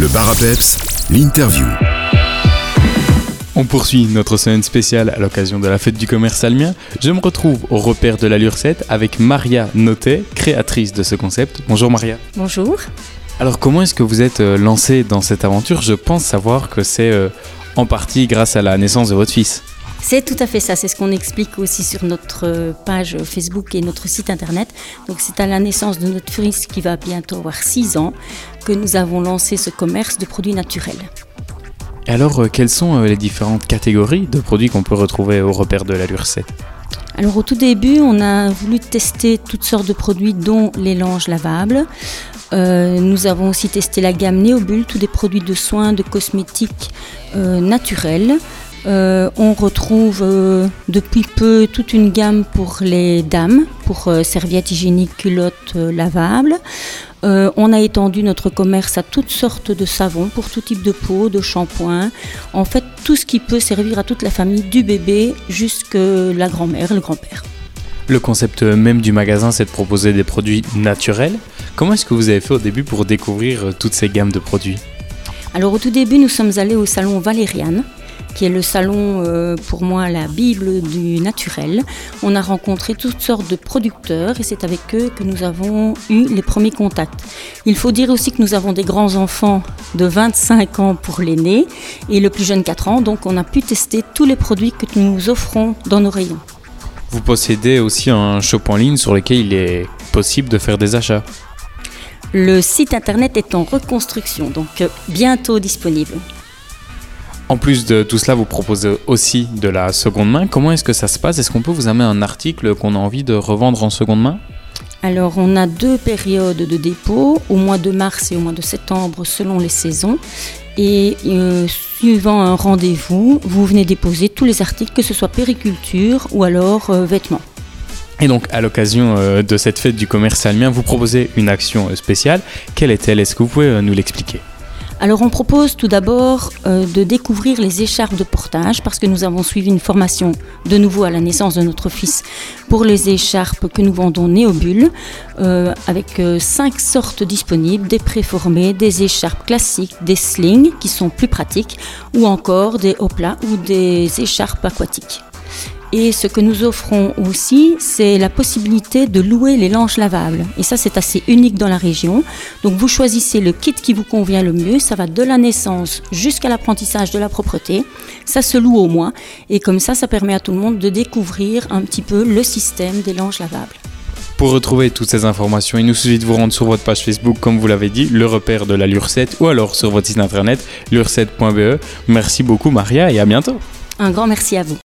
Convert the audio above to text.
Le bar l'interview. On poursuit notre semaine spéciale à l'occasion de la fête du commerce almien. Je me retrouve au repère de la Lurcette avec Maria Notet, créatrice de ce concept. Bonjour Maria. Bonjour. Alors comment est-ce que vous êtes euh, lancée dans cette aventure? Je pense savoir que c'est euh, en partie grâce à la naissance de votre fils. C'est tout à fait ça, c'est ce qu'on explique aussi sur notre page Facebook et notre site internet. Donc c'est à la naissance de notre fils qui va bientôt avoir 6 ans que nous avons lancé ce commerce de produits naturels. Alors, euh, quelles sont euh, les différentes catégories de produits qu'on peut retrouver au repère de la Lurcette Alors au tout début, on a voulu tester toutes sortes de produits dont les langes lavables. Euh, nous avons aussi testé la gamme Néobule, tous des produits de soins, de cosmétiques euh, naturels. Euh, on retrouve euh, depuis peu toute une gamme pour les dames, pour euh, serviettes hygiéniques, culottes lavables. On a étendu notre commerce à toutes sortes de savons pour tout type de peau, de shampoing. En fait, tout ce qui peut servir à toute la famille, du bébé jusqu'à la grand-mère, le grand-père. Le concept même du magasin, c'est de proposer des produits naturels. Comment est-ce que vous avez fait au début pour découvrir toutes ces gammes de produits? Alors au tout début, nous sommes allés au salon Valériane, qui est le salon euh, pour moi la Bible du naturel. On a rencontré toutes sortes de producteurs et c'est avec eux que nous avons eu les premiers contacts. Il faut dire aussi que nous avons des grands-enfants de 25 ans pour l'aîné et le plus jeune 4 ans, donc on a pu tester tous les produits que nous offrons dans nos rayons. Vous possédez aussi un shop en ligne sur lequel il est possible de faire des achats. Le site internet est en reconstruction, donc euh, bientôt disponible. En plus de tout cela, vous proposez aussi de la seconde main. Comment est-ce que ça se passe? Est-ce qu'on peut vous amener un article qu'on a envie de revendre en seconde main? Alors, on a deux périodes de dépôt, au mois de mars et au mois de septembre, selon les saisons. Et euh, suivant un rendez-vous, vous venez déposer tous les articles, que ce soit périculture ou alors euh, vêtements. Et donc, à l'occasion euh, de cette fête du commerce almien, vous proposez une action spéciale. Quelle est-elle? Est-ce que vous pouvez nous l'expliquer? Alors, on propose tout d'abord euh, de découvrir les écharpes de portage parce que nous avons suivi une formation de nouveau à la naissance de notre fils pour les écharpes que nous vendons Néobule euh, avec euh, cinq sortes disponibles des préformés, des écharpes classiques, des slings qui sont plus pratiques ou encore des hoplas ou des écharpes aquatiques. Et ce que nous offrons aussi, c'est la possibilité de louer les langes lavables. Et ça, c'est assez unique dans la région. Donc, vous choisissez le kit qui vous convient le mieux. Ça va de la naissance jusqu'à l'apprentissage de la propreté. Ça se loue au mois. Et comme ça, ça permet à tout le monde de découvrir un petit peu le système des langes lavables. Pour retrouver toutes ces informations, il nous suffit de vous rendre sur votre page Facebook, comme vous l'avez dit, le repère de la Lurcette, ou alors sur votre site internet lurcette.be. Merci beaucoup Maria et à bientôt. Un grand merci à vous.